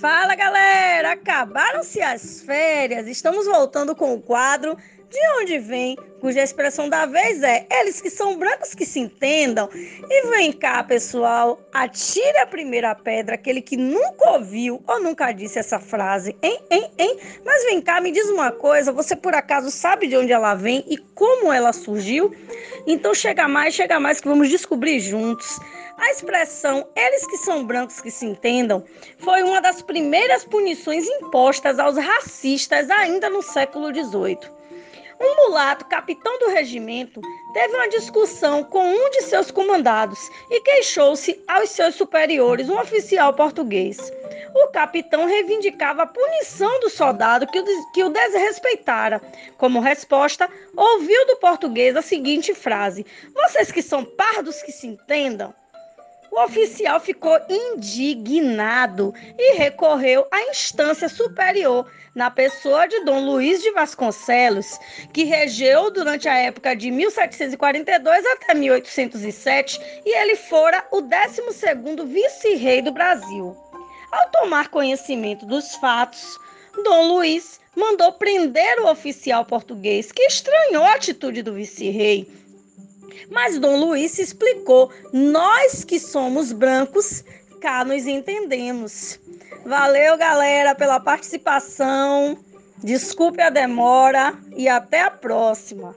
Fala galera, acabaram-se as férias, estamos voltando com o quadro De Onde Vem, cuja expressão da vez é Eles que são brancos que se entendam. E vem cá, pessoal, atire a primeira pedra, aquele que nunca ouviu ou nunca disse essa frase, hein, hein, hein? Mas vem cá, me diz uma coisa, você por acaso sabe de onde ela vem e como ela surgiu? Então chega mais, chega mais que vamos descobrir juntos. A expressão eles que são brancos que se entendam foi uma das primeiras punições impostas aos racistas ainda no século XVIII. Um mulato, capitão do regimento, teve uma discussão com um de seus comandados e queixou-se aos seus superiores, um oficial português. O capitão reivindicava a punição do soldado que o, que o desrespeitara. Como resposta, ouviu do português a seguinte frase: Vocês que são pardos que se entendam. O oficial ficou indignado e recorreu à instância superior, na pessoa de Dom Luiz de Vasconcelos, que regeu durante a época de 1742 até 1807 e ele fora o 12º vice-rei do Brasil. Ao tomar conhecimento dos fatos, Dom Luiz mandou prender o oficial português, que estranhou a atitude do vice-rei mas Dom Luiz explicou: nós que somos brancos, cá nos entendemos. Valeu, galera, pela participação. Desculpe a demora e até a próxima.